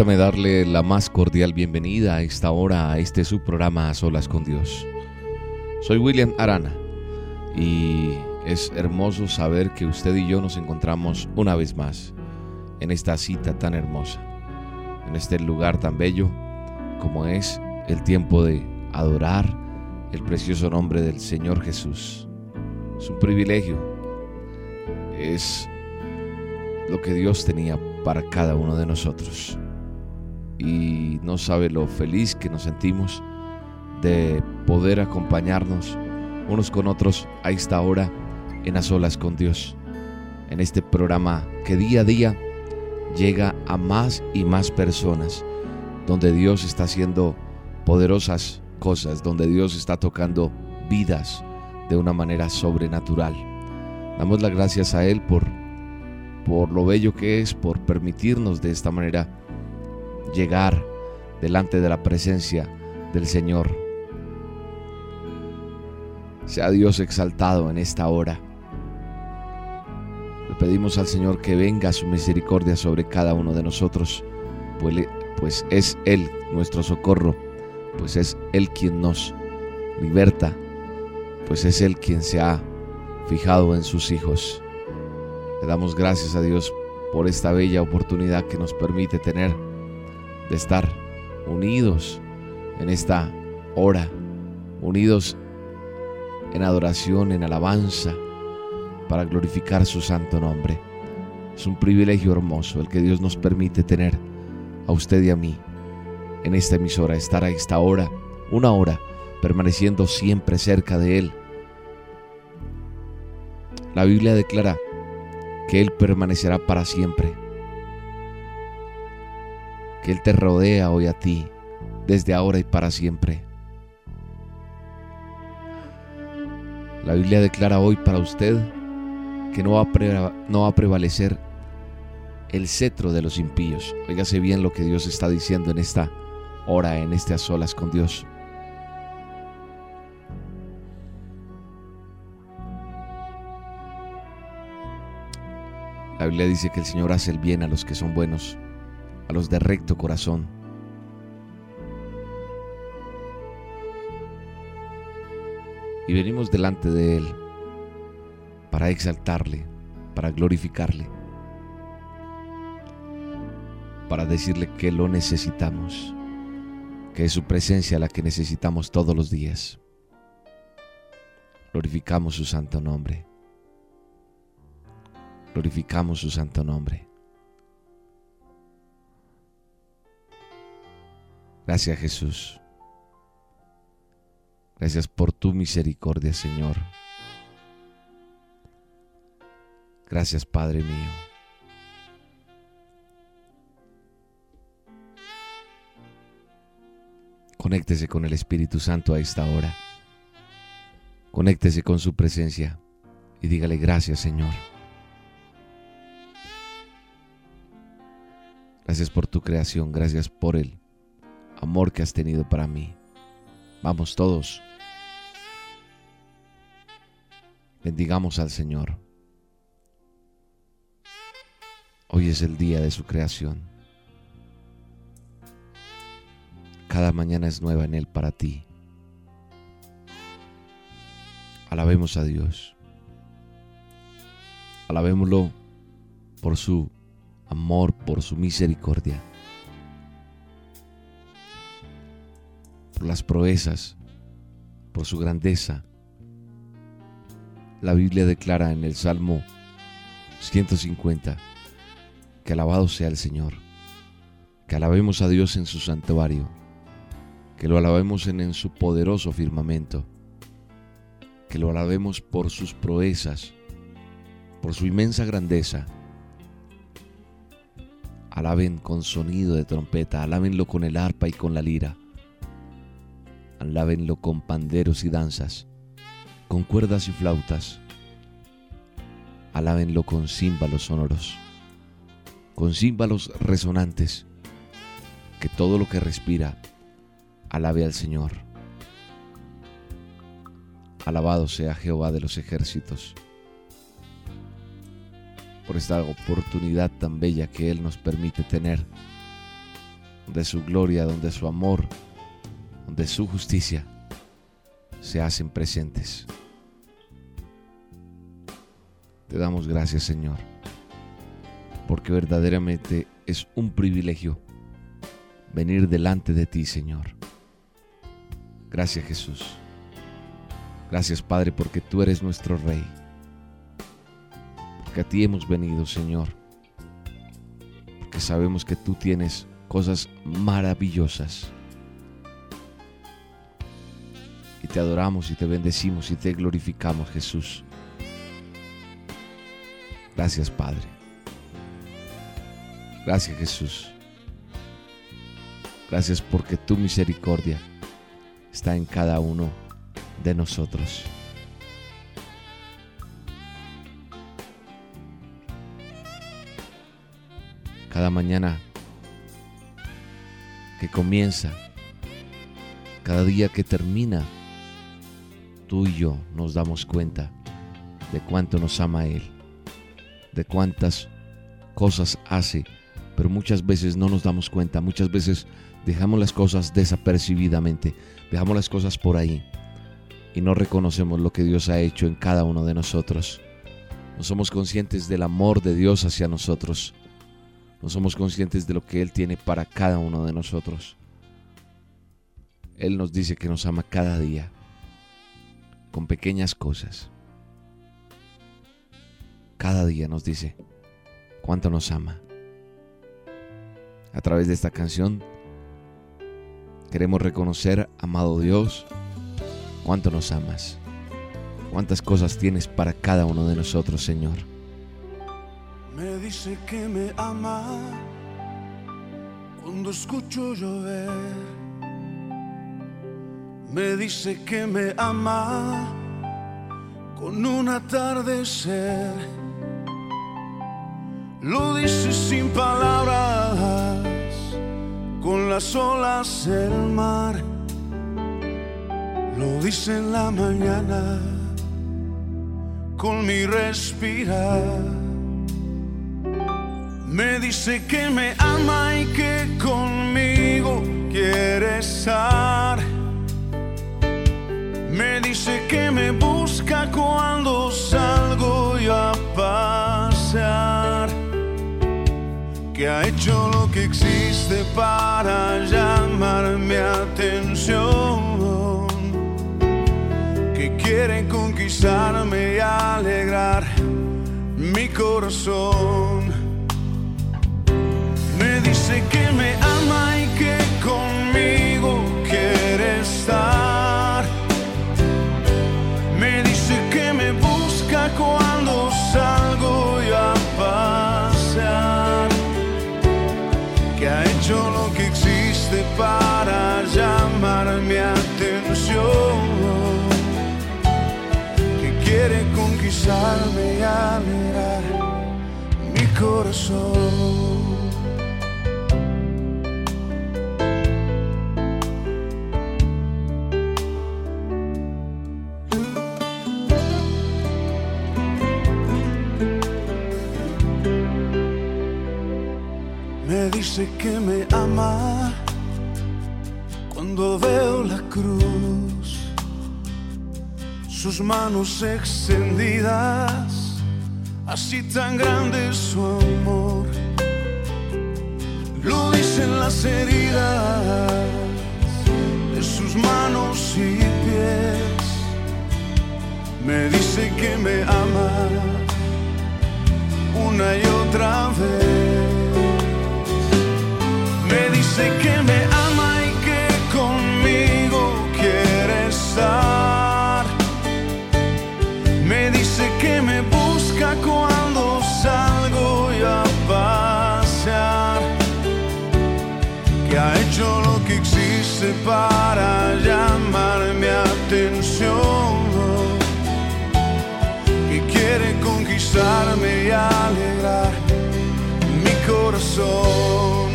Permítame darle la más cordial bienvenida a esta hora a este subprograma A Solas con Dios. Soy William Arana y es hermoso saber que usted y yo nos encontramos una vez más en esta cita tan hermosa, en este lugar tan bello como es el tiempo de adorar el precioso nombre del Señor Jesús. Es un privilegio, es lo que Dios tenía para cada uno de nosotros. Y no sabe lo feliz que nos sentimos de poder acompañarnos unos con otros a esta hora en las olas con Dios. En este programa que día a día llega a más y más personas, donde Dios está haciendo poderosas cosas, donde Dios está tocando vidas de una manera sobrenatural. Damos las gracias a Él por por lo bello que es, por permitirnos de esta manera llegar delante de la presencia del Señor. Sea Dios exaltado en esta hora. Le pedimos al Señor que venga su misericordia sobre cada uno de nosotros, pues, pues es Él nuestro socorro, pues es Él quien nos liberta, pues es Él quien se ha fijado en sus hijos. Le damos gracias a Dios por esta bella oportunidad que nos permite tener de estar unidos en esta hora, unidos en adoración, en alabanza, para glorificar su santo nombre. Es un privilegio hermoso el que Dios nos permite tener a usted y a mí en esta emisora, estar a esta hora, una hora, permaneciendo siempre cerca de Él. La Biblia declara que Él permanecerá para siempre. Que Él te rodea hoy a ti, desde ahora y para siempre. La Biblia declara hoy para usted que no va, a no va a prevalecer el cetro de los impíos. Óigase bien lo que Dios está diciendo en esta hora, en este a con Dios. La Biblia dice que el Señor hace el bien a los que son buenos, a los de recto corazón. Y venimos delante de Él para exaltarle, para glorificarle, para decirle que lo necesitamos, que es su presencia la que necesitamos todos los días. Glorificamos su santo nombre glorificamos su santo nombre. Gracias Jesús. Gracias por tu misericordia, Señor. Gracias, Padre mío. Conéctese con el Espíritu Santo a esta hora. Conéctese con su presencia y dígale gracias, Señor. Gracias por tu creación, gracias por el amor que has tenido para mí. Vamos todos. Bendigamos al Señor. Hoy es el día de su creación. Cada mañana es nueva en Él para ti. Alabemos a Dios. Alabémoslo por su amor, por su misericordia, por las proezas, por su grandeza. La Biblia declara en el Salmo 150 que alabado sea el Señor, que alabemos a Dios en su santuario, que lo alabemos en, en su poderoso firmamento, que lo alabemos por sus proezas, por su inmensa grandeza. Alaben con sonido de trompeta, alábenlo con el arpa y con la lira. Alábenlo con panderos y danzas, con cuerdas y flautas. Alábenlo con címbalos sonoros, con címbalos resonantes. Que todo lo que respira alabe al Señor. Alabado sea Jehová de los ejércitos por esta oportunidad tan bella que Él nos permite tener, de su gloria, donde su amor, donde su justicia se hacen presentes. Te damos gracias Señor, porque verdaderamente es un privilegio venir delante de ti Señor. Gracias Jesús. Gracias Padre porque tú eres nuestro Rey que a ti hemos venido, Señor, porque sabemos que tú tienes cosas maravillosas. Te adoramos y te bendecimos y te glorificamos, Jesús. Gracias, Padre. Gracias, Jesús. Gracias porque tu misericordia está en cada uno de nosotros. cada mañana que comienza, cada día que termina, tú y yo nos damos cuenta de cuánto nos ama Él, de cuántas cosas hace, pero muchas veces no nos damos cuenta, muchas veces dejamos las cosas desapercibidamente, dejamos las cosas por ahí y no reconocemos lo que Dios ha hecho en cada uno de nosotros. No somos conscientes del amor de Dios hacia nosotros no somos conscientes de lo que Él tiene para cada uno de nosotros. Él nos dice que nos ama cada día, con pequeñas cosas. Cada día nos dice cuánto nos ama. A través de esta canción queremos reconocer, amado Dios, cuánto nos amas, cuántas cosas tienes para cada uno de nosotros, Señor. Me dice que me ama cuando escucho llover. Me dice que me ama con un atardecer. Lo dice sin palabras, con las olas del mar. Lo dice en la mañana, con mi respirar. Me dice que me ama y que conmigo quiere estar. Me dice que me busca cuando salgo yo a pasear. Que ha hecho lo que existe para llamar mi atención. Que quiere conquistarme y alegrar mi corazón dice que me ama y que conmigo quiere estar. Cuando salgo yo a pasear. Que ha hecho lo que existe para llamar mi atención. Que quiere conquistarme y alegrar mi corazón. Dice que me ama cuando veo la cruz, sus manos extendidas, así tan grande su amor. Lo dicen las heridas de sus manos y pies. Me dice que me ama una y otra vez. Que me ama y que conmigo quiere estar. Me dice que me busca cuando salgo a pasear. Que ha hecho lo que existe para llamar mi atención. Que quiere conquistarme y alegrar mi corazón.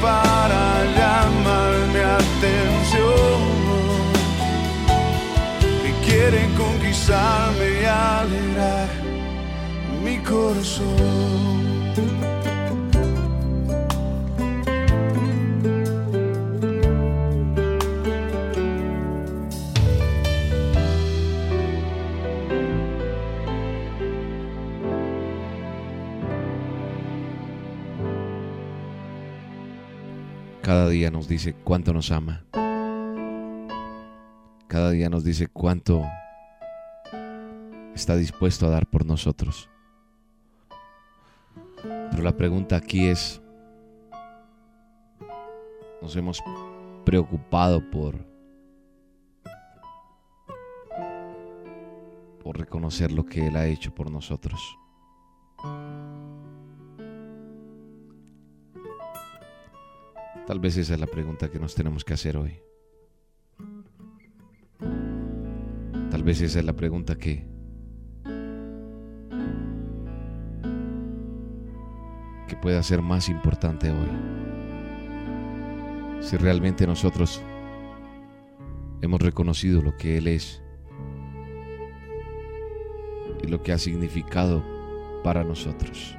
Para llamar mi atención. Que quiere conquistarme y alegrar mi corazón. Día nos dice cuánto nos ama. Cada día nos dice cuánto está dispuesto a dar por nosotros. Pero la pregunta aquí es, ¿nos hemos preocupado por, por reconocer lo que Él ha hecho por nosotros? Tal vez esa es la pregunta que nos tenemos que hacer hoy. Tal vez esa es la pregunta que que pueda ser más importante hoy. Si realmente nosotros hemos reconocido lo que Él es y lo que ha significado para nosotros.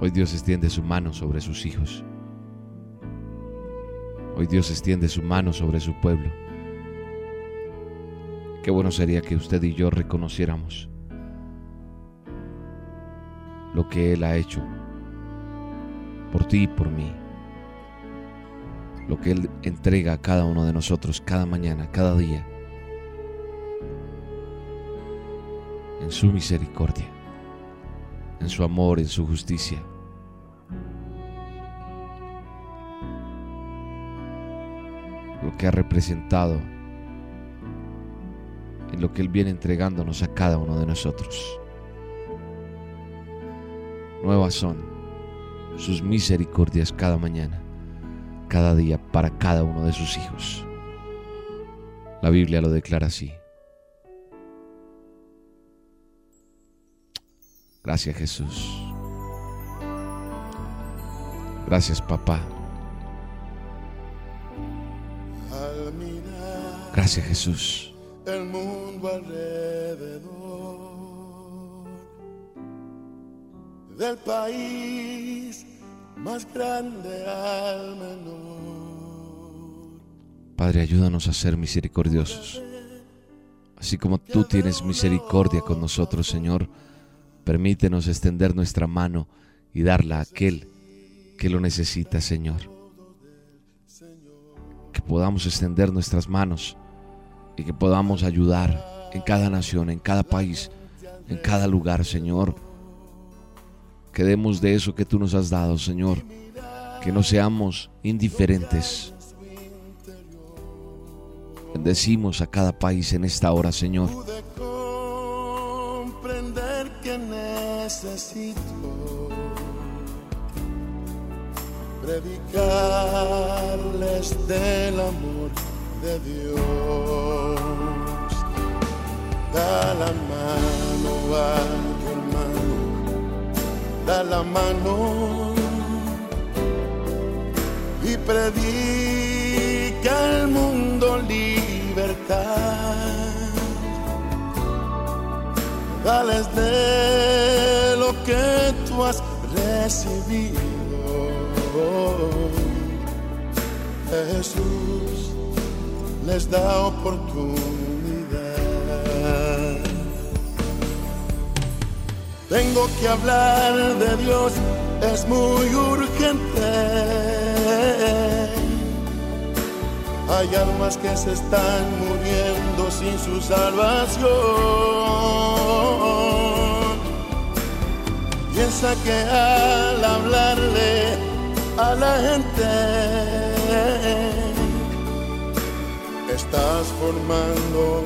Hoy Dios extiende su mano sobre sus hijos. Hoy Dios extiende su mano sobre su pueblo. Qué bueno sería que usted y yo reconociéramos lo que Él ha hecho por ti y por mí. Lo que Él entrega a cada uno de nosotros cada mañana, cada día. En su misericordia, en su amor, en su justicia. Lo que ha representado en lo que Él viene entregándonos a cada uno de nosotros. Nuevas son sus misericordias cada mañana, cada día para cada uno de sus hijos. La Biblia lo declara así. Gracias Jesús. Gracias papá. Gracias Jesús. el mundo alrededor del país más grande al menor. Padre, ayúdanos a ser misericordiosos. Así como tú tienes misericordia con nosotros, Señor, permítenos extender nuestra mano y darla a aquel que lo necesita, Señor. Que podamos extender nuestras manos y que podamos ayudar en cada nación, en cada país, en cada lugar, Señor. Que demos de eso que tú nos has dado, Señor. Que no seamos indiferentes. Bendecimos a cada país en esta hora, Señor. Necesito predicarles del amor de Dios. Da la mano a tu hermano, da la mano y predica al mundo libertad. Dales de recibido. Jesús les da oportunidad. Tengo que hablar de Dios, es muy urgente. Hay almas que se están muriendo sin su salvación. Piensa que al hablarle a la gente estás formando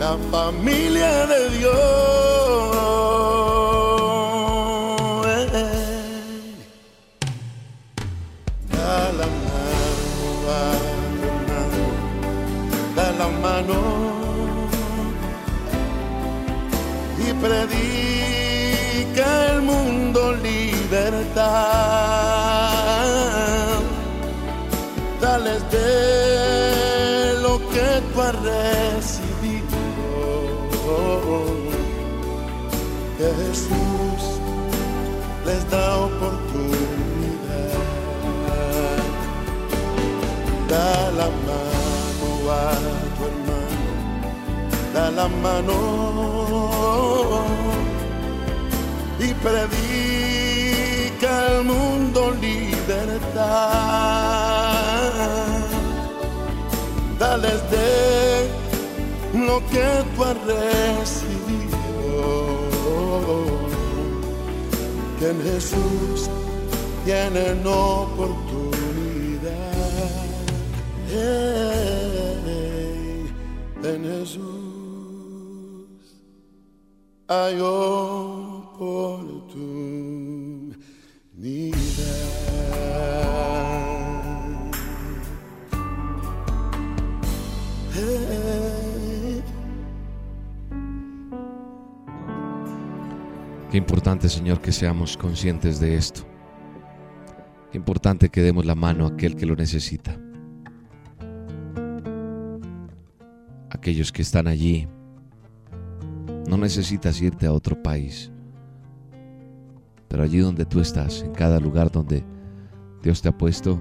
la familia de Dios. Da la mano da la mano y predica libertad. Dales de lo que tú has recibido. Jesús les da oportunidad. Da la mano a tu hermano, da la mano y predica libertad. Dales de lo que tú has recibido. Que en Jesús tienen oportunidad. Hey, en Jesús hay oportunidad. Qué importante, Señor, que seamos conscientes de esto. Qué importante que demos la mano a aquel que lo necesita. Aquellos que están allí. No necesitas irte a otro país. Pero allí donde tú estás, en cada lugar donde Dios te ha puesto,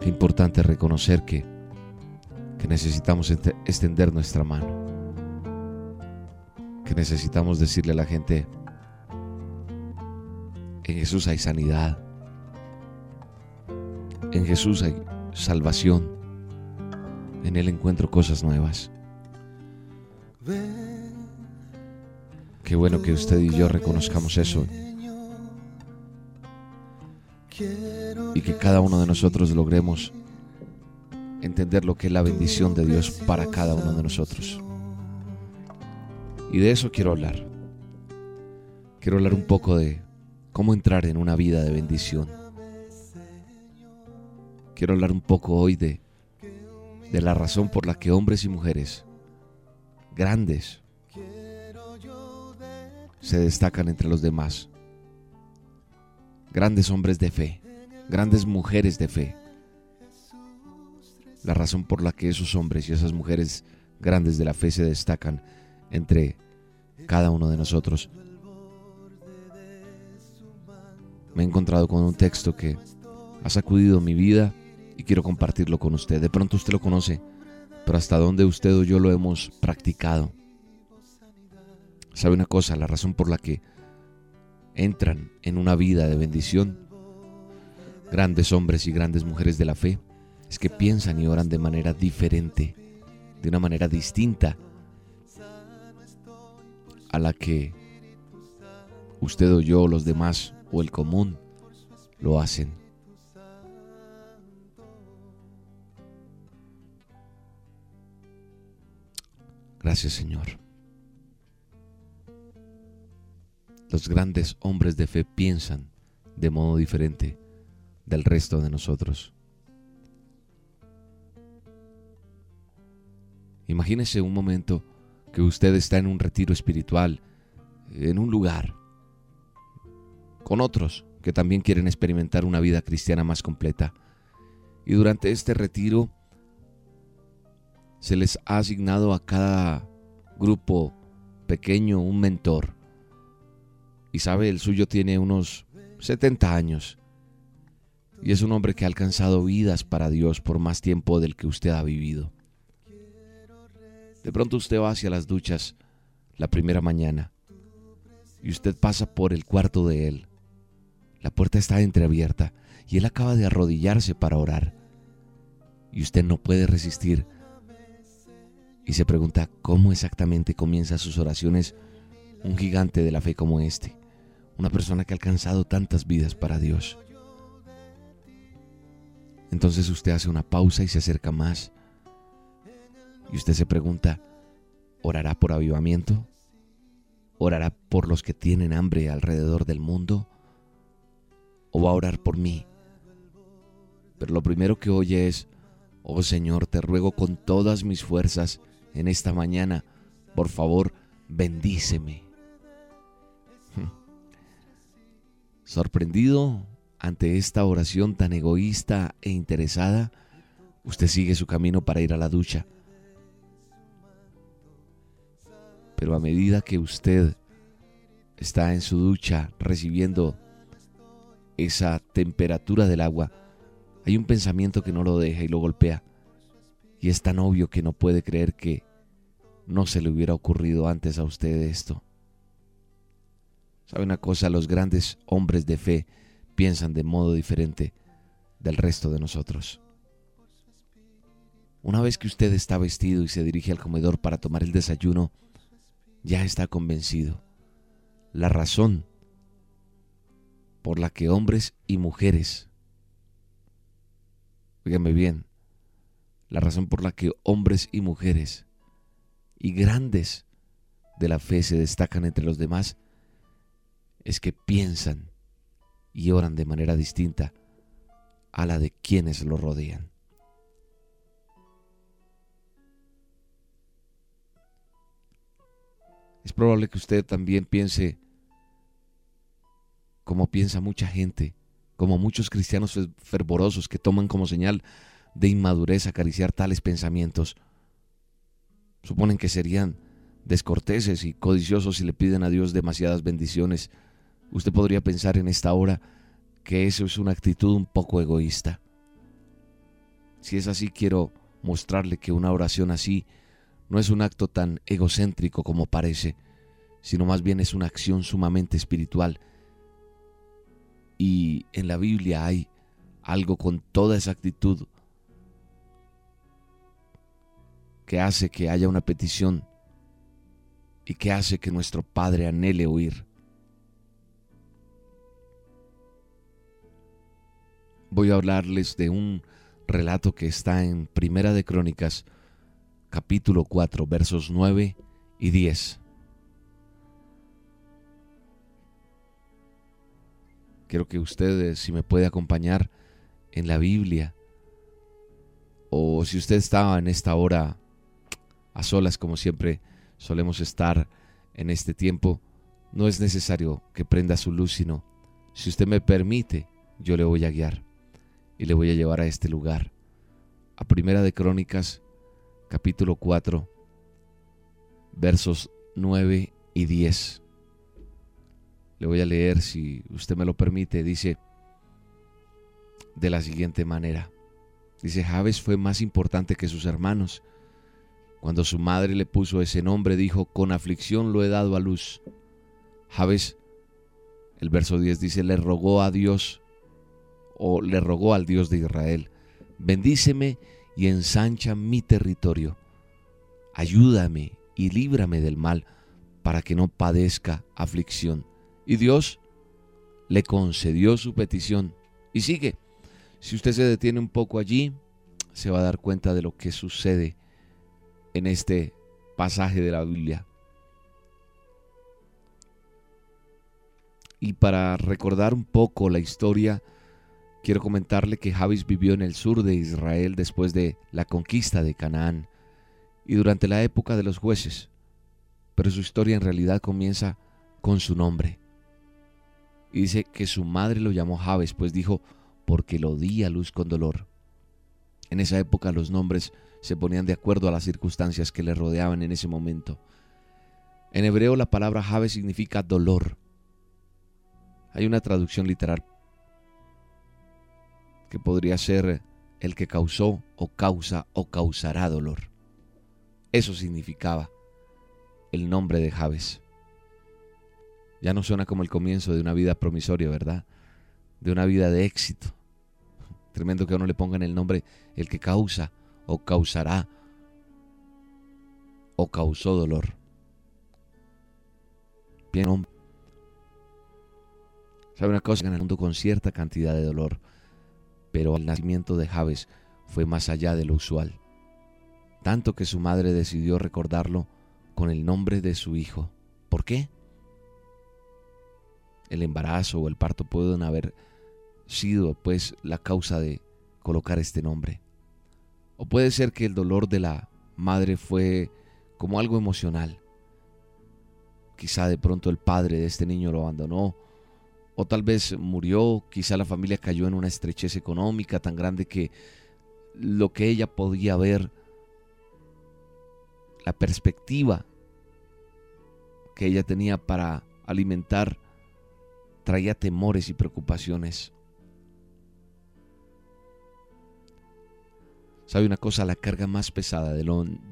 qué importante reconocer que, que necesitamos extender nuestra mano. Que necesitamos decirle a la gente, en Jesús hay sanidad. En Jesús hay salvación. En Él encuentro cosas nuevas. Qué bueno que usted y yo reconozcamos eso y que cada uno de nosotros logremos entender lo que es la bendición de Dios para cada uno de nosotros. Y de eso quiero hablar. Quiero hablar un poco de cómo entrar en una vida de bendición. Quiero hablar un poco hoy de, de la razón por la que hombres y mujeres grandes se destacan entre los demás. Grandes hombres de fe, grandes mujeres de fe. La razón por la que esos hombres y esas mujeres grandes de la fe se destacan entre cada uno de nosotros. Me he encontrado con un texto que ha sacudido mi vida y quiero compartirlo con usted. De pronto usted lo conoce, pero hasta dónde usted o yo lo hemos practicado. ¿Sabe una cosa? La razón por la que entran en una vida de bendición, grandes hombres y grandes mujeres de la fe, es que piensan y oran de manera diferente, de una manera distinta a la que usted o yo, los demás o el común lo hacen. Gracias Señor. Los grandes hombres de fe piensan de modo diferente del resto de nosotros. Imagínese un momento que usted está en un retiro espiritual en un lugar con otros que también quieren experimentar una vida cristiana más completa. Y durante este retiro se les ha asignado a cada grupo pequeño un mentor. Y sabe, el suyo tiene unos 70 años. Y es un hombre que ha alcanzado vidas para Dios por más tiempo del que usted ha vivido. De pronto usted va hacia las duchas la primera mañana y usted pasa por el cuarto de él la puerta está entreabierta y él acaba de arrodillarse para orar. Y usted no puede resistir. Y se pregunta cómo exactamente comienza sus oraciones un gigante de la fe como este. Una persona que ha alcanzado tantas vidas para Dios. Entonces usted hace una pausa y se acerca más. Y usted se pregunta, ¿orará por avivamiento? ¿Orará por los que tienen hambre alrededor del mundo? O va a orar por mí. Pero lo primero que oye es, oh Señor, te ruego con todas mis fuerzas en esta mañana, por favor, bendíceme. Sorprendido ante esta oración tan egoísta e interesada, usted sigue su camino para ir a la ducha. Pero a medida que usted está en su ducha recibiendo esa temperatura del agua, hay un pensamiento que no lo deja y lo golpea. Y es tan obvio que no puede creer que no se le hubiera ocurrido antes a usted esto. ¿Sabe una cosa? Los grandes hombres de fe piensan de modo diferente del resto de nosotros. Una vez que usted está vestido y se dirige al comedor para tomar el desayuno, ya está convencido. La razón por la que hombres y mujeres, oígame bien, la razón por la que hombres y mujeres y grandes de la fe se destacan entre los demás es que piensan y oran de manera distinta a la de quienes lo rodean. Es probable que usted también piense como piensa mucha gente, como muchos cristianos fervorosos que toman como señal de inmadurez acariciar tales pensamientos. Suponen que serían descorteses y codiciosos si le piden a Dios demasiadas bendiciones. Usted podría pensar en esta hora que eso es una actitud un poco egoísta. Si es así, quiero mostrarle que una oración así no es un acto tan egocéntrico como parece, sino más bien es una acción sumamente espiritual y en la Biblia hay algo con toda esa actitud que hace que haya una petición y que hace que nuestro Padre anhele oír. Voy a hablarles de un relato que está en Primera de Crónicas, capítulo 4, versos 9 y 10. Quiero que ustedes, si me puede acompañar en la Biblia, o si usted estaba en esta hora a solas, como siempre solemos estar en este tiempo, no es necesario que prenda su luz, sino si usted me permite, yo le voy a guiar y le voy a llevar a este lugar. A Primera de Crónicas, capítulo 4, versos 9 y 10. Le voy a leer, si usted me lo permite, dice de la siguiente manera. Dice, Javes fue más importante que sus hermanos. Cuando su madre le puso ese nombre, dijo, con aflicción lo he dado a luz. Javes, el verso 10 dice, le rogó a Dios, o le rogó al Dios de Israel, bendíceme y ensancha mi territorio. Ayúdame y líbrame del mal, para que no padezca aflicción. Y Dios le concedió su petición. Y sigue. Si usted se detiene un poco allí, se va a dar cuenta de lo que sucede en este pasaje de la Biblia. Y para recordar un poco la historia, quiero comentarle que Javis vivió en el sur de Israel después de la conquista de Canaán y durante la época de los jueces. Pero su historia en realidad comienza con su nombre. Y dice que su madre lo llamó Jabes, pues dijo, porque lo di a luz con dolor. En esa época los nombres se ponían de acuerdo a las circunstancias que le rodeaban en ese momento. En hebreo la palabra Jabes significa dolor. Hay una traducción literal que podría ser el que causó o causa o causará dolor. Eso significaba el nombre de Jabes. Ya no suena como el comienzo de una vida promisoria, ¿verdad? De una vida de éxito. Tremendo que a uno le pongan el nombre el que causa o causará o causó dolor. Bien, ¿Sabe una cosa? Mundo con cierta cantidad de dolor, pero el nacimiento de Javes fue más allá de lo usual, tanto que su madre decidió recordarlo con el nombre de su hijo. ¿Por qué? El embarazo o el parto pueden haber sido pues la causa de colocar este nombre. O puede ser que el dolor de la madre fue como algo emocional. Quizá de pronto el padre de este niño lo abandonó o tal vez murió, quizá la familia cayó en una estrechez económica tan grande que lo que ella podía ver, la perspectiva que ella tenía para alimentar, traía temores y preocupaciones. ¿Sabe una cosa? La carga más pesada de,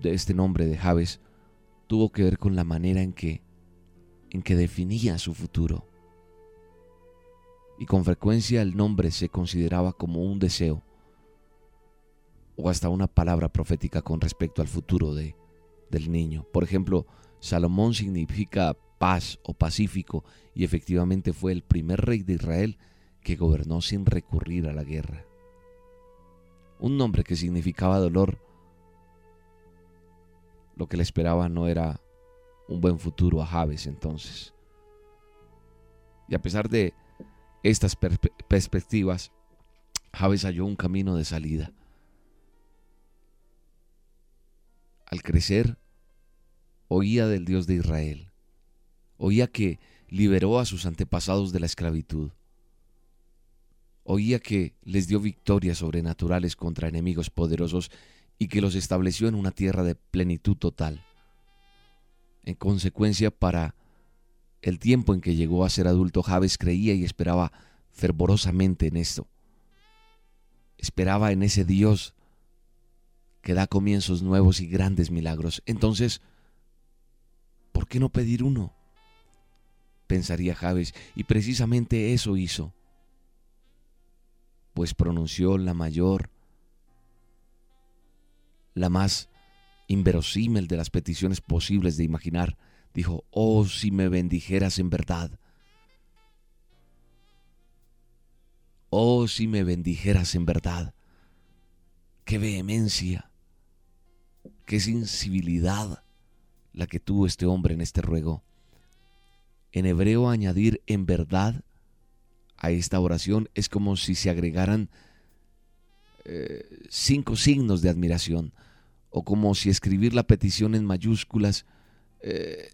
este nombre de Javes tuvo que ver con la manera en que, en que definía su futuro y con frecuencia el nombre se consideraba como un deseo o hasta una palabra profética con respecto al futuro de, del niño. Por ejemplo, Salomón significa paz o pacífico y efectivamente fue el primer rey de Israel que gobernó sin recurrir a la guerra. Un nombre que significaba dolor. Lo que le esperaba no era un buen futuro a Javes entonces. Y a pesar de estas perspectivas, Javes halló un camino de salida. Al crecer, oía del Dios de Israel, oía que liberó a sus antepasados de la esclavitud, oía que les dio victorias sobrenaturales contra enemigos poderosos y que los estableció en una tierra de plenitud total. En consecuencia, para el tiempo en que llegó a ser adulto, Javes creía y esperaba fervorosamente en esto. Esperaba en ese Dios que da comienzos nuevos y grandes milagros. Entonces, ¿por qué no pedir uno? Pensaría Javes, y precisamente eso hizo, pues pronunció la mayor, la más inverosímil de las peticiones posibles de imaginar dijo, oh si me bendijeras en verdad. Oh si me bendijeras en verdad. Qué vehemencia, qué sensibilidad la que tuvo este hombre en este ruego. En hebreo añadir en verdad a esta oración es como si se agregaran eh, cinco signos de admiración o como si escribir la petición en mayúsculas eh,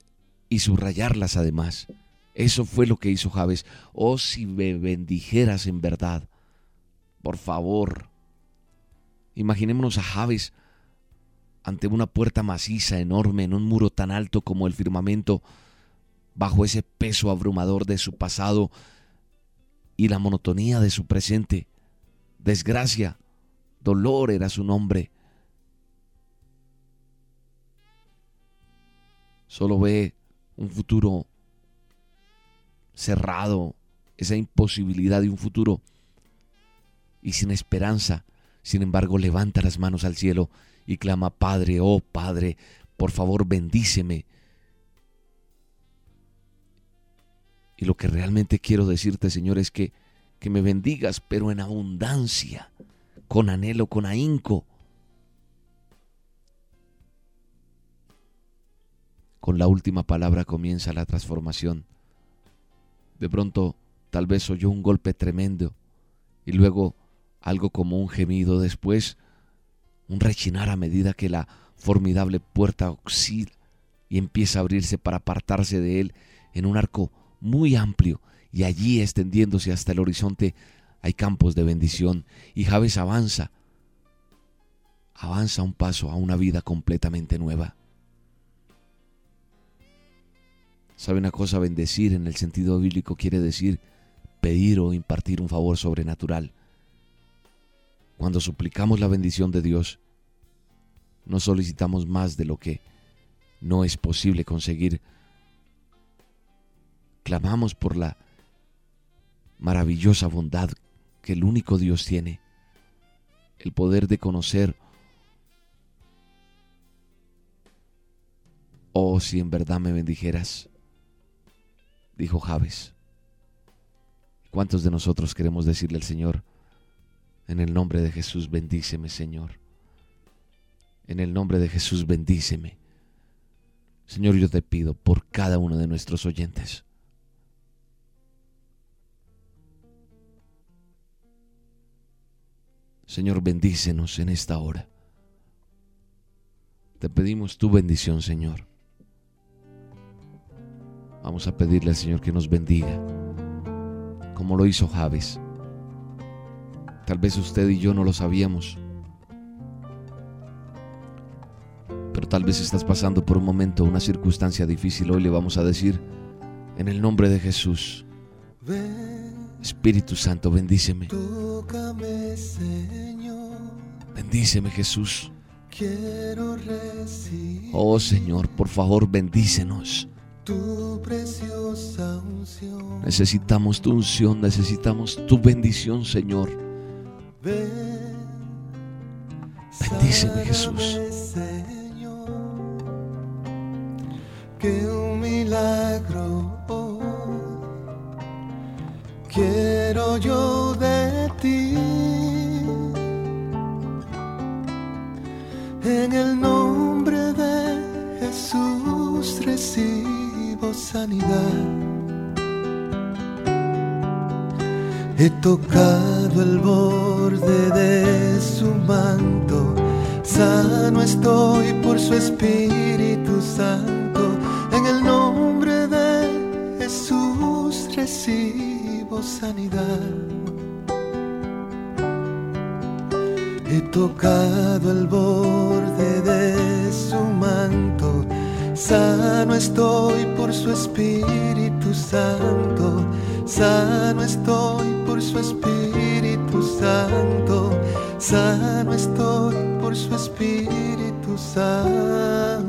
y subrayarlas además. Eso fue lo que hizo Javes. Oh, si me bendijeras en verdad. Por favor. Imaginémonos a Javes ante una puerta maciza, enorme, en un muro tan alto como el firmamento, bajo ese peso abrumador de su pasado y la monotonía de su presente. Desgracia, dolor era su nombre. Solo ve un futuro cerrado, esa imposibilidad de un futuro y sin esperanza. Sin embargo, levanta las manos al cielo y clama, Padre, oh Padre, por favor bendíceme. Y lo que realmente quiero decirte, Señor, es que, que me bendigas, pero en abundancia, con anhelo, con ahínco Con la última palabra comienza la transformación. De pronto, tal vez oyó un golpe tremendo y luego algo como un gemido, después un rechinar a medida que la formidable puerta oxida y empieza a abrirse para apartarse de él en un arco muy amplio y allí extendiéndose hasta el horizonte hay campos de bendición y Javes avanza, avanza un paso a una vida completamente nueva. ¿Sabe una cosa? Bendecir en el sentido bíblico quiere decir pedir o impartir un favor sobrenatural. Cuando suplicamos la bendición de Dios, no solicitamos más de lo que no es posible conseguir. Clamamos por la maravillosa bondad que el único Dios tiene, el poder de conocer, oh, si en verdad me bendijeras, dijo Javes. ¿Cuántos de nosotros queremos decirle al Señor, en el nombre de Jesús, bendíceme, Señor? En el nombre de Jesús, bendíceme. Señor, yo te pido por cada uno de nuestros oyentes. Señor, bendícenos en esta hora. Te pedimos tu bendición, Señor. Vamos a pedirle al Señor que nos bendiga como lo hizo Javes. Tal vez usted y yo no lo sabíamos, pero tal vez estás pasando por un momento, una circunstancia difícil. Hoy le vamos a decir, en el nombre de Jesús, Espíritu Santo, bendíceme. Bendíceme Jesús. Oh Señor, por favor, bendícenos tu preciosa unción. Necesitamos tu unción, necesitamos tu bendición, Señor. Bendíceme, Jesús. Señor, yo de ti. En el nombre de Jesús recibo sanidad. He tocado el borde de su manto, sano estoy por su Espíritu Santo. En el nombre de Jesús recibo sanidad. He tocado el borde de su manto Sano estoy por su Espíritu Santo, sano estoy por su Espíritu Santo, sano estoy por su Espíritu Santo.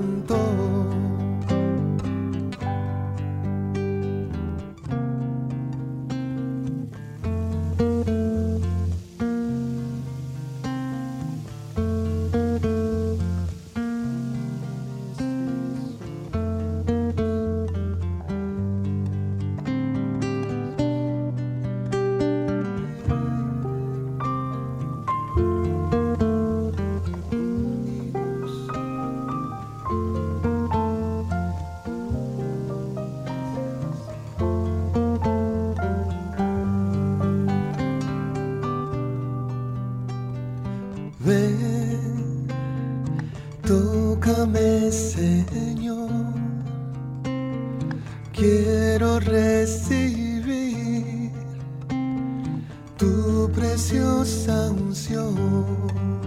Sano estoy por su Espíritu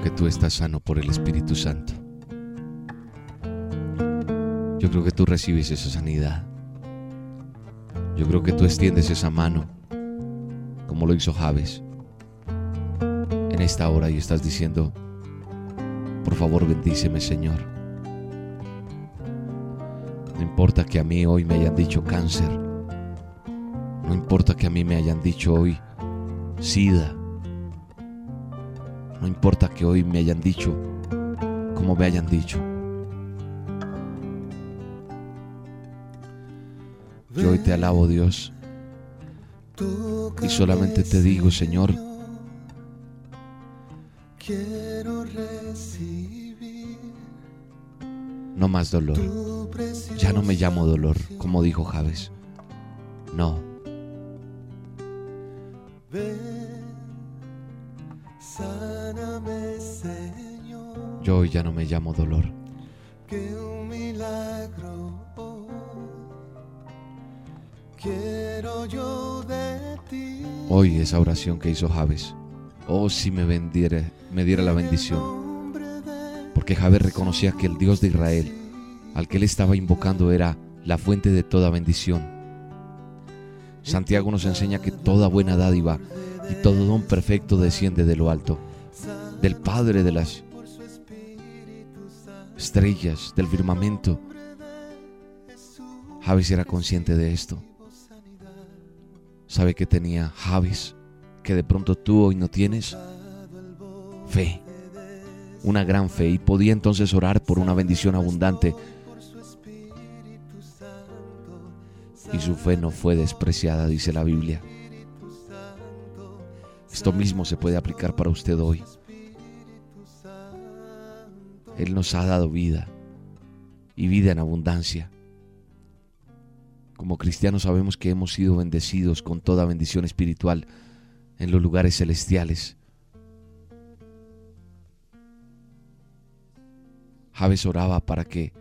que tú estás sano por el Espíritu Santo. Yo creo que tú recibes esa sanidad. Yo creo que tú extiendes esa mano como lo hizo Javes en esta hora y estás diciendo, por favor bendíceme Señor. No importa que a mí hoy me hayan dicho cáncer. No importa que a mí me hayan dicho hoy sida. No importa que hoy me hayan dicho como me hayan dicho. Yo hoy te alabo Dios y solamente te digo Señor, no más dolor. Ya no me llamo dolor, como dijo Javes. No, yo hoy ya no me llamo dolor. que un milagro hoy quiero yo de ti. Hoy esa oración que hizo Javes. Oh, si me bendiera, me diera la bendición. Porque Javes reconocía que el Dios de Israel, al que él estaba invocando, era la fuente de toda bendición. Santiago nos enseña que toda buena dádiva y todo don perfecto desciende de lo alto, del Padre de las estrellas, del firmamento. Javes era consciente de esto. Sabe que tenía Javes, que de pronto tú hoy no tienes fe, una gran fe, y podía entonces orar por una bendición abundante. Y su fe no fue despreciada, dice la Biblia. Esto mismo se puede aplicar para usted hoy. Él nos ha dado vida y vida en abundancia. Como cristianos sabemos que hemos sido bendecidos con toda bendición espiritual en los lugares celestiales. Javes oraba para que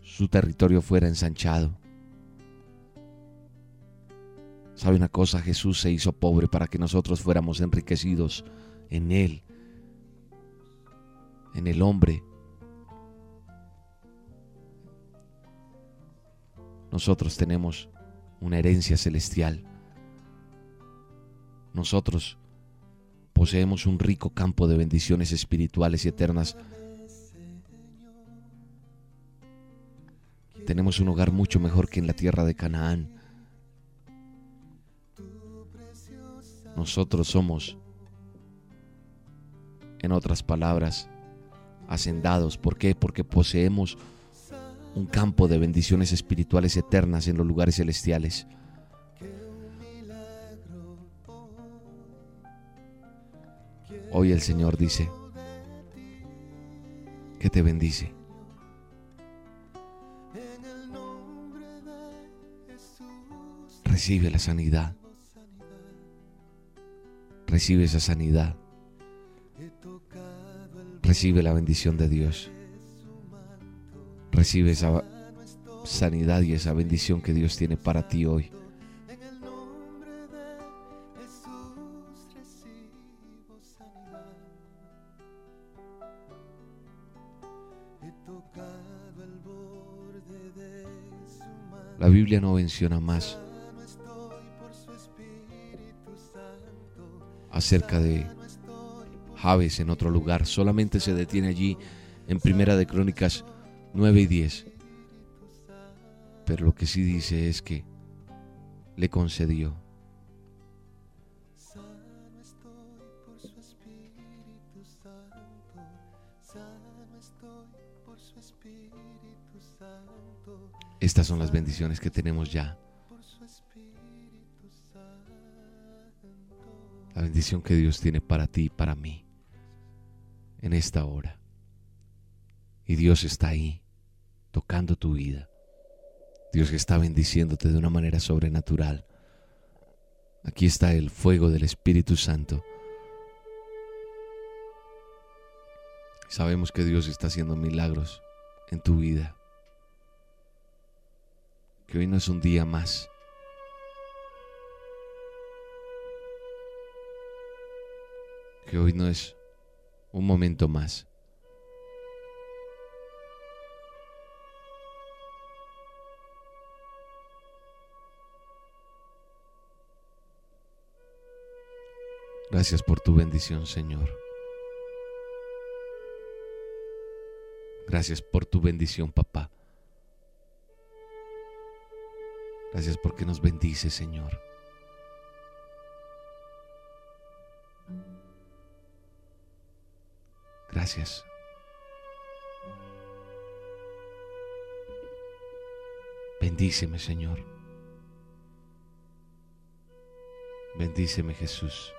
su territorio fuera ensanchado. ¿Sabe una cosa? Jesús se hizo pobre para que nosotros fuéramos enriquecidos en Él, en el hombre. Nosotros tenemos una herencia celestial. Nosotros poseemos un rico campo de bendiciones espirituales y eternas. Tenemos un hogar mucho mejor que en la tierra de Canaán. Nosotros somos, en otras palabras, hacendados. ¿Por qué? Porque poseemos un campo de bendiciones espirituales eternas en los lugares celestiales. Hoy el Señor dice que te bendice. Recibe la sanidad. Recibe esa sanidad. Recibe la bendición de Dios. Recibe esa sanidad y esa bendición que Dios tiene para ti hoy. La Biblia no menciona más acerca de Javes en otro lugar, solamente se detiene allí en Primera de Crónicas 9 y 10. Pero lo que sí dice es que le concedió. Estas son las bendiciones que tenemos ya. La bendición que Dios tiene para ti y para mí en esta hora. Y Dios está ahí, tocando tu vida, Dios está bendiciéndote de una manera sobrenatural. Aquí está el fuego del Espíritu Santo. Sabemos que Dios está haciendo milagros en tu vida. Que hoy no es un día más. Que hoy no es un momento más. Gracias por tu bendición, Señor. Gracias por tu bendición, papá. Gracias porque nos bendice, Señor. Gracias. Bendíceme, Señor. Bendíceme, Jesús.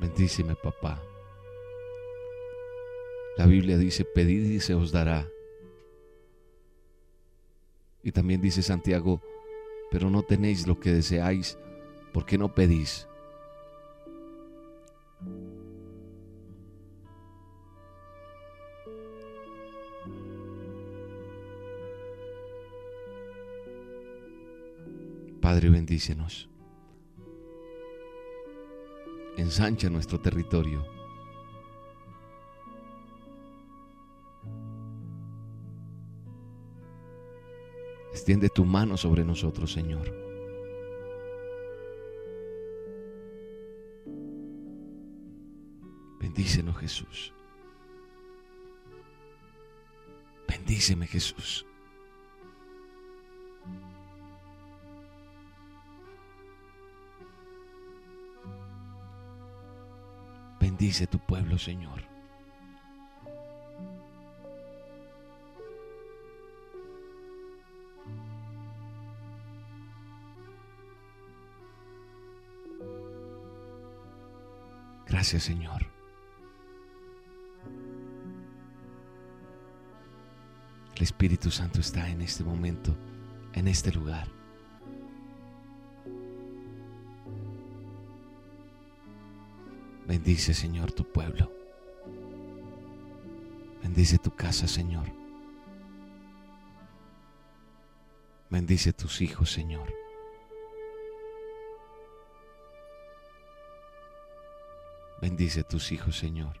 Bendíceme, papá. La Biblia dice, pedid y se os dará. Y también dice Santiago, pero no tenéis lo que deseáis, ¿por qué no pedís? Padre, bendícenos. Ensancha nuestro territorio. Extiende tu mano sobre nosotros, Señor. Bendícenos, Jesús. Bendíceme, Jesús. Bendice tu pueblo, Señor. Gracias, Señor. El Espíritu Santo está en este momento, en este lugar. Bendice, Señor, tu pueblo. Bendice tu casa, Señor. Bendice tus hijos, Señor. Bendice tus hijos, Señor.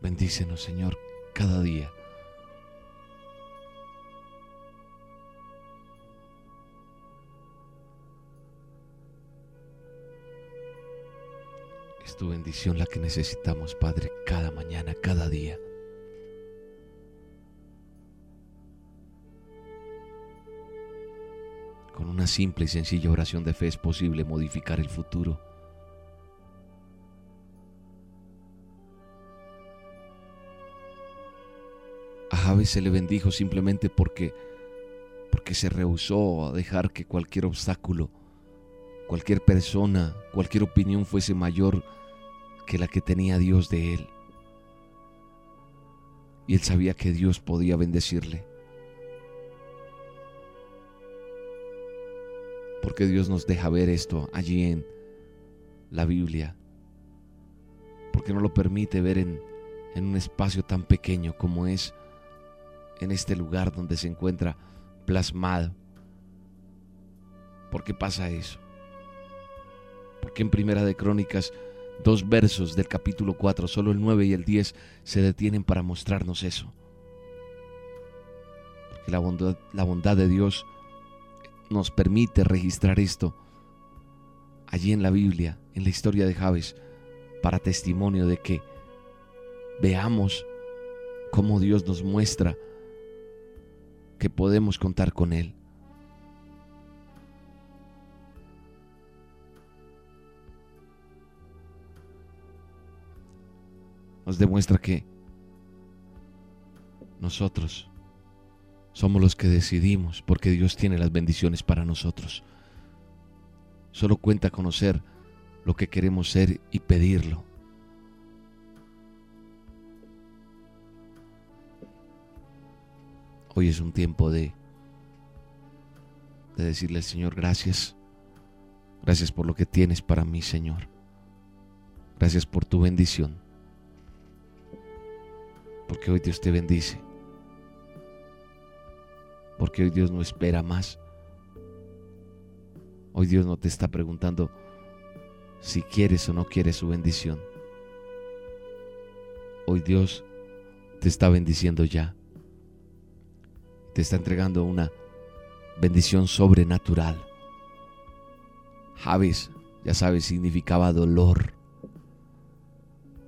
Bendícenos, Señor, cada día. Es tu bendición la que necesitamos, Padre, cada mañana, cada día. Con una simple y sencilla oración de fe es posible modificar el futuro. A Javes se le bendijo simplemente porque porque se rehusó a dejar que cualquier obstáculo, cualquier persona, cualquier opinión fuese mayor que la que tenía Dios de él. Y él sabía que Dios podía bendecirle. Porque Dios nos deja ver esto allí en la Biblia. Porque no lo permite ver en, en un espacio tan pequeño como es en este lugar donde se encuentra plasmado. ¿Por qué pasa eso? Porque en Primera de Crónicas, dos versos del capítulo 4, solo el 9 y el 10 se detienen para mostrarnos eso. Porque la bondad, la bondad de Dios nos permite registrar esto allí en la Biblia, en la historia de Javes, para testimonio de que veamos cómo Dios nos muestra que podemos contar con Él. Nos demuestra que nosotros somos los que decidimos porque Dios tiene las bendiciones para nosotros. Solo cuenta conocer lo que queremos ser y pedirlo. Hoy es un tiempo de, de decirle al Señor gracias. Gracias por lo que tienes para mí, Señor. Gracias por tu bendición. Porque hoy Dios te bendice. Porque hoy Dios no espera más. Hoy Dios no te está preguntando si quieres o no quieres su bendición. Hoy Dios te está bendiciendo ya. Te está entregando una bendición sobrenatural. Javes, ya sabes, significaba dolor,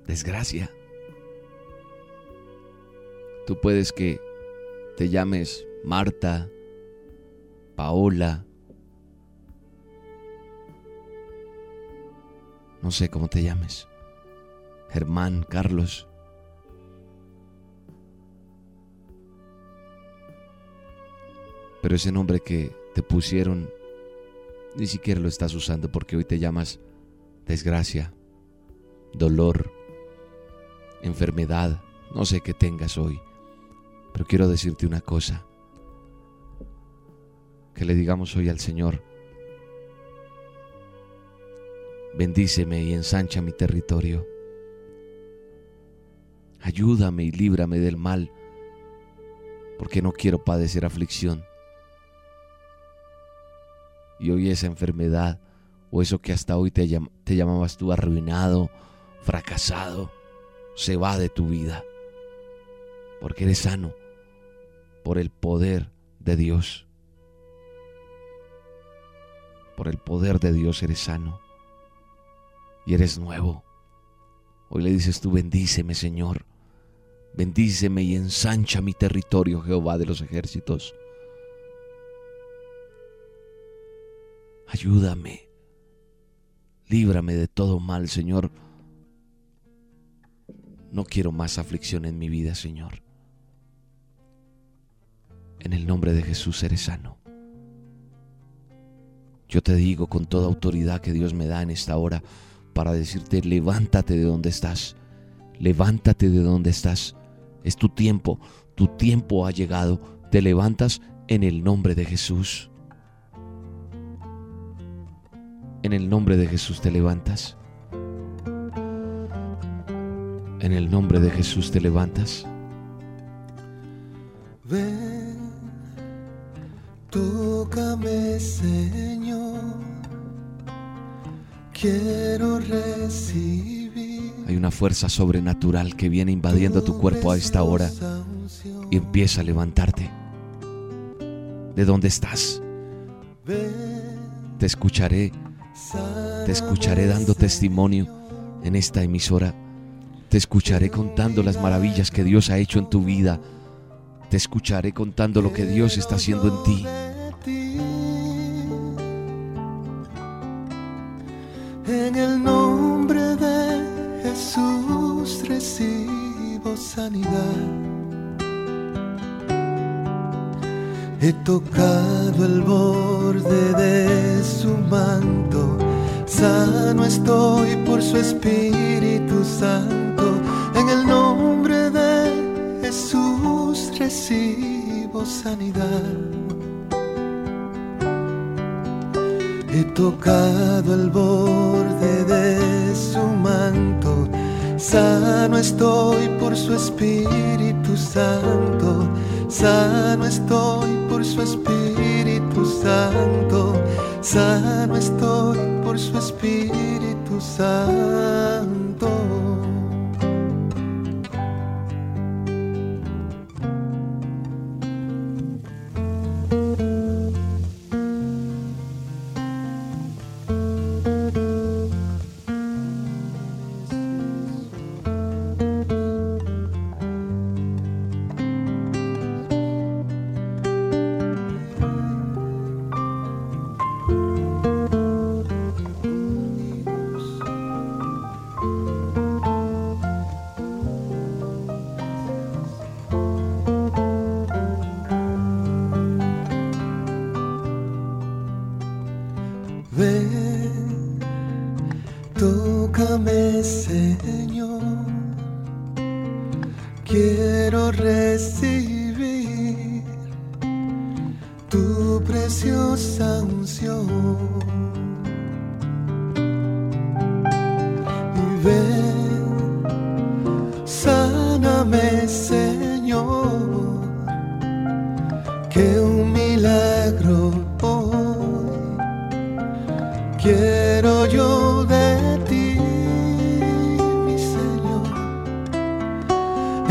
desgracia. Tú puedes que te llames Marta, Paola, no sé cómo te llames, Germán, Carlos. Pero ese nombre que te pusieron ni siquiera lo estás usando porque hoy te llamas desgracia, dolor, enfermedad, no sé qué tengas hoy. Pero quiero decirte una cosa. Que le digamos hoy al Señor, bendíceme y ensancha mi territorio. Ayúdame y líbrame del mal, porque no quiero padecer aflicción. Y hoy esa enfermedad o eso que hasta hoy te, te llamabas tú arruinado, fracasado, se va de tu vida, porque eres sano por el poder de Dios. Por el poder de Dios eres sano y eres nuevo. Hoy le dices tú, bendíceme Señor, bendíceme y ensancha mi territorio, Jehová de los ejércitos. Ayúdame, líbrame de todo mal, Señor. No quiero más aflicción en mi vida, Señor. En el nombre de Jesús eres sano. Yo te digo con toda autoridad que Dios me da en esta hora para decirte, levántate de donde estás. Levántate de donde estás. Es tu tiempo. Tu tiempo ha llegado. Te levantas en el nombre de Jesús. En el nombre de Jesús te levantas. En el nombre de Jesús te levantas. Tócame, Señor. Quiero recibir. Hay una fuerza sobrenatural que viene invadiendo tu cuerpo a esta hora y empieza a levantarte. ¿De dónde estás? Te escucharé. Te escucharé dando testimonio en esta emisora. Te escucharé contando las maravillas que Dios ha hecho en tu vida. Te escucharé contando lo que Dios está haciendo en ti. En el nombre de Jesús recibo sanidad. He tocado el borde de su manto, sano estoy por su Espíritu Santo. En el nombre de Jesús recibo sanidad. He tocado el borde de su manto, sano estoy por su Espíritu Santo, sano estoy por su Espíritu Santo, sano estoy por su Espíritu Santo.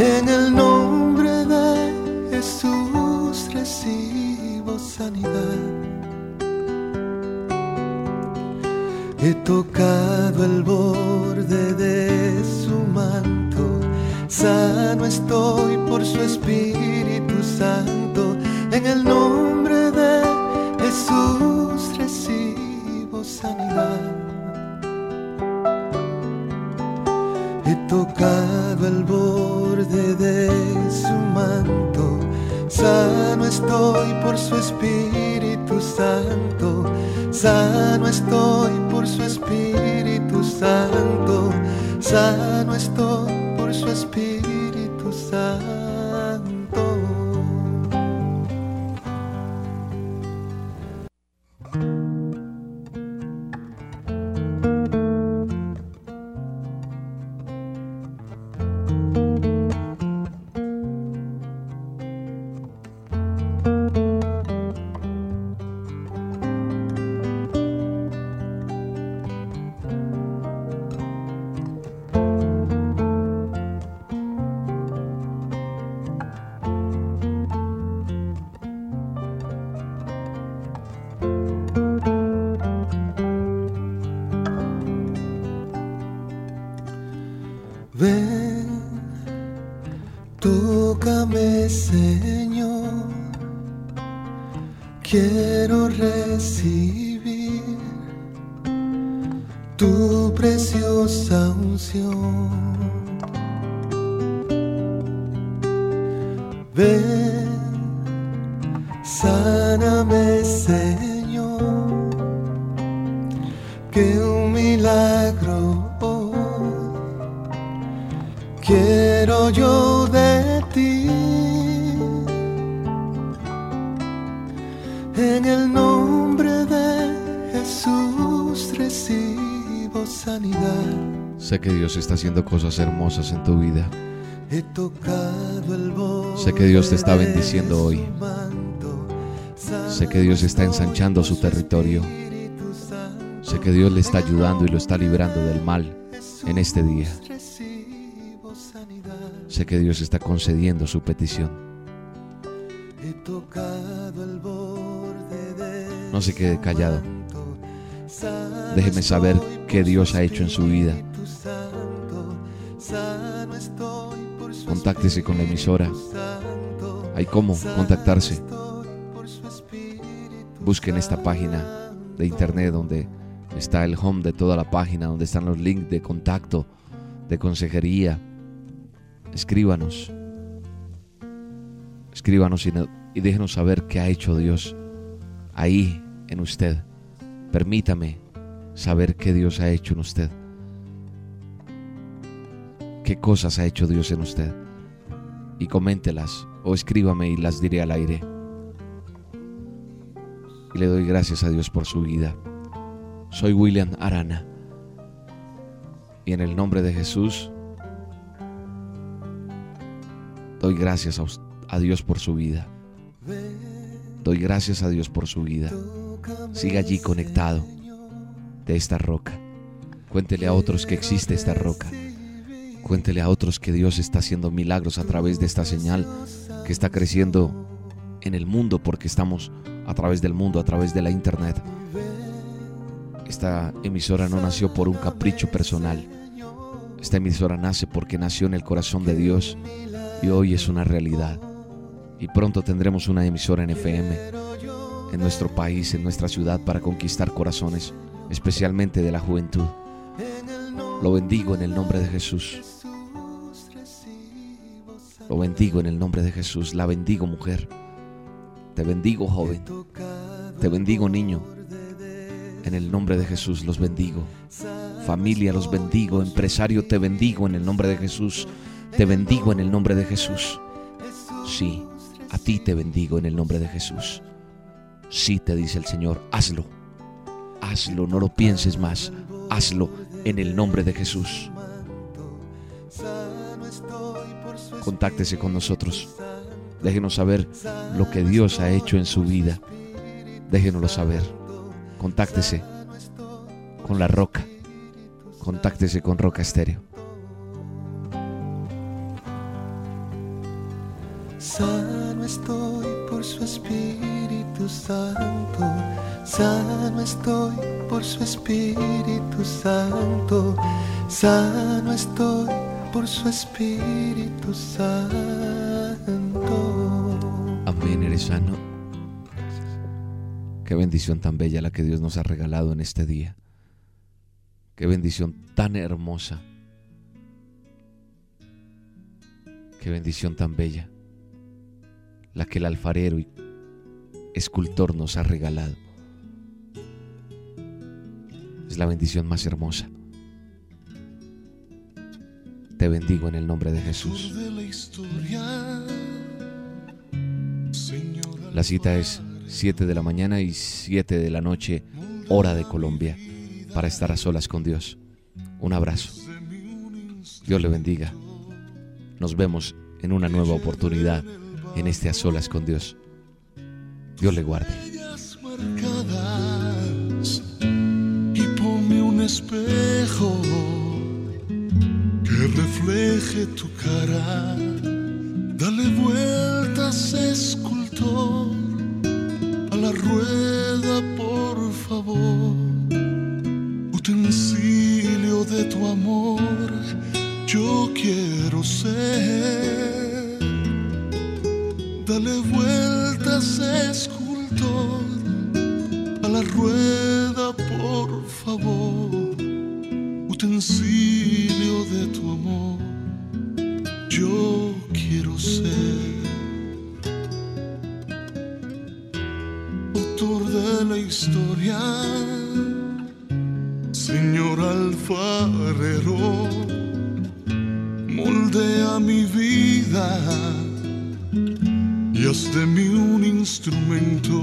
En el nombre de Jesús recibo sanidad. He tocado el sáname, Señor. Que un milagro quiero yo de ti. En el nombre de Jesús recibo sanidad. Sé que Dios está haciendo cosas hermosas en tu vida. He tocado el Sé que Dios te está bendiciendo hoy. Sé que Dios está ensanchando su territorio. Sé que Dios le está ayudando y lo está librando del mal en este día. Sé que Dios está concediendo su petición. No se quede callado. Déjeme saber qué Dios ha hecho en su vida. Contáctese con la emisora. Hay cómo contactarse. Busque en esta página de internet donde está el home de toda la página, donde están los links de contacto, de consejería. Escríbanos. Escríbanos y, no- y déjenos saber qué ha hecho Dios ahí en usted. Permítame saber qué Dios ha hecho en usted. ¿Qué cosas ha hecho Dios en usted? Y coméntelas o escríbame y las diré al aire. Y le doy gracias a Dios por su vida. Soy William Arana. Y en el nombre de Jesús, doy gracias a, a Dios por su vida. Doy gracias a Dios por su vida. Siga allí conectado de esta roca. Cuéntele a otros que existe esta roca. Cuéntele a otros que Dios está haciendo milagros a través de esta señal que está creciendo en el mundo porque estamos a través del mundo, a través de la internet. Esta emisora no nació por un capricho personal. Esta emisora nace porque nació en el corazón de Dios y hoy es una realidad. Y pronto tendremos una emisora en FM en nuestro país, en nuestra ciudad, para conquistar corazones, especialmente de la juventud. Lo bendigo en el nombre de Jesús. Lo bendigo en el nombre de Jesús. La bendigo mujer. Te bendigo joven. Te bendigo niño. En el nombre de Jesús los bendigo. Familia los bendigo. Empresario te bendigo en el nombre de Jesús. Te bendigo en el nombre de Jesús. Sí, a ti te bendigo en el nombre de Jesús. Sí, te dice el Señor, hazlo. Hazlo, no lo pienses más. Hazlo en el nombre de Jesús. Contáctese con nosotros. Déjenos saber lo que Dios ha hecho en su vida. Déjenoslo saber. Contáctese con la roca. Contáctese con Roca Estéreo. Sano estoy por su Espíritu Santo. Sano estoy por su Espíritu Santo. Sano estoy por su Espíritu Santo. Amén, eres sano. Qué bendición tan bella la que Dios nos ha regalado en este día. Qué bendición tan hermosa. Qué bendición tan bella. La que el alfarero y escultor nos ha regalado. Es la bendición más hermosa. Te bendigo en el nombre de Jesús. La cita es 7 de la mañana y 7 de la noche, hora de Colombia, para estar a solas con Dios. Un abrazo. Dios le bendiga. Nos vemos en una nueva oportunidad en este a solas con Dios. Dios le guarde. y ponme un espejo que refleje tu cara. Favor. Utensilio de tu amor, yo quiero ser. Dale vueltas, escultor, a la rueda, por favor. Utensilio de tu amor, yo quiero ser. Señor alfarero, moldea mi vida y haz de mí un instrumento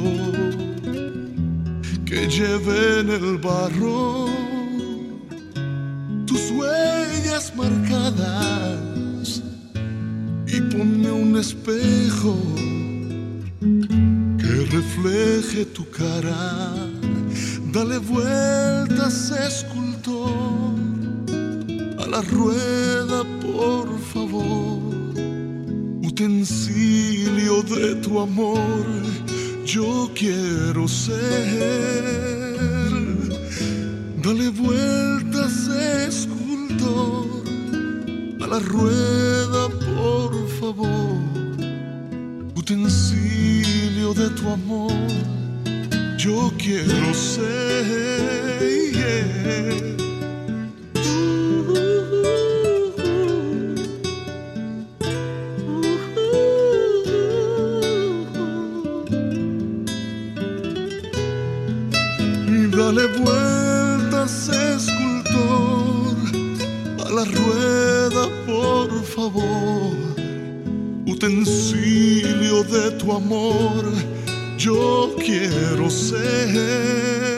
que lleve en el barro tus huellas marcadas y ponme un espejo que refleje tu cara. Vueltas, escultor, a la rueda, por favor utensilio de tu amor, yo quiero ser. Dale vueltas, escultor, a la rueda, por favor. Utensilio de tu amor, yo quiero ser. yeah. dale vueltas, escultor, a la rueda, por favor. Utensilio de tu amor, yo quiero ser.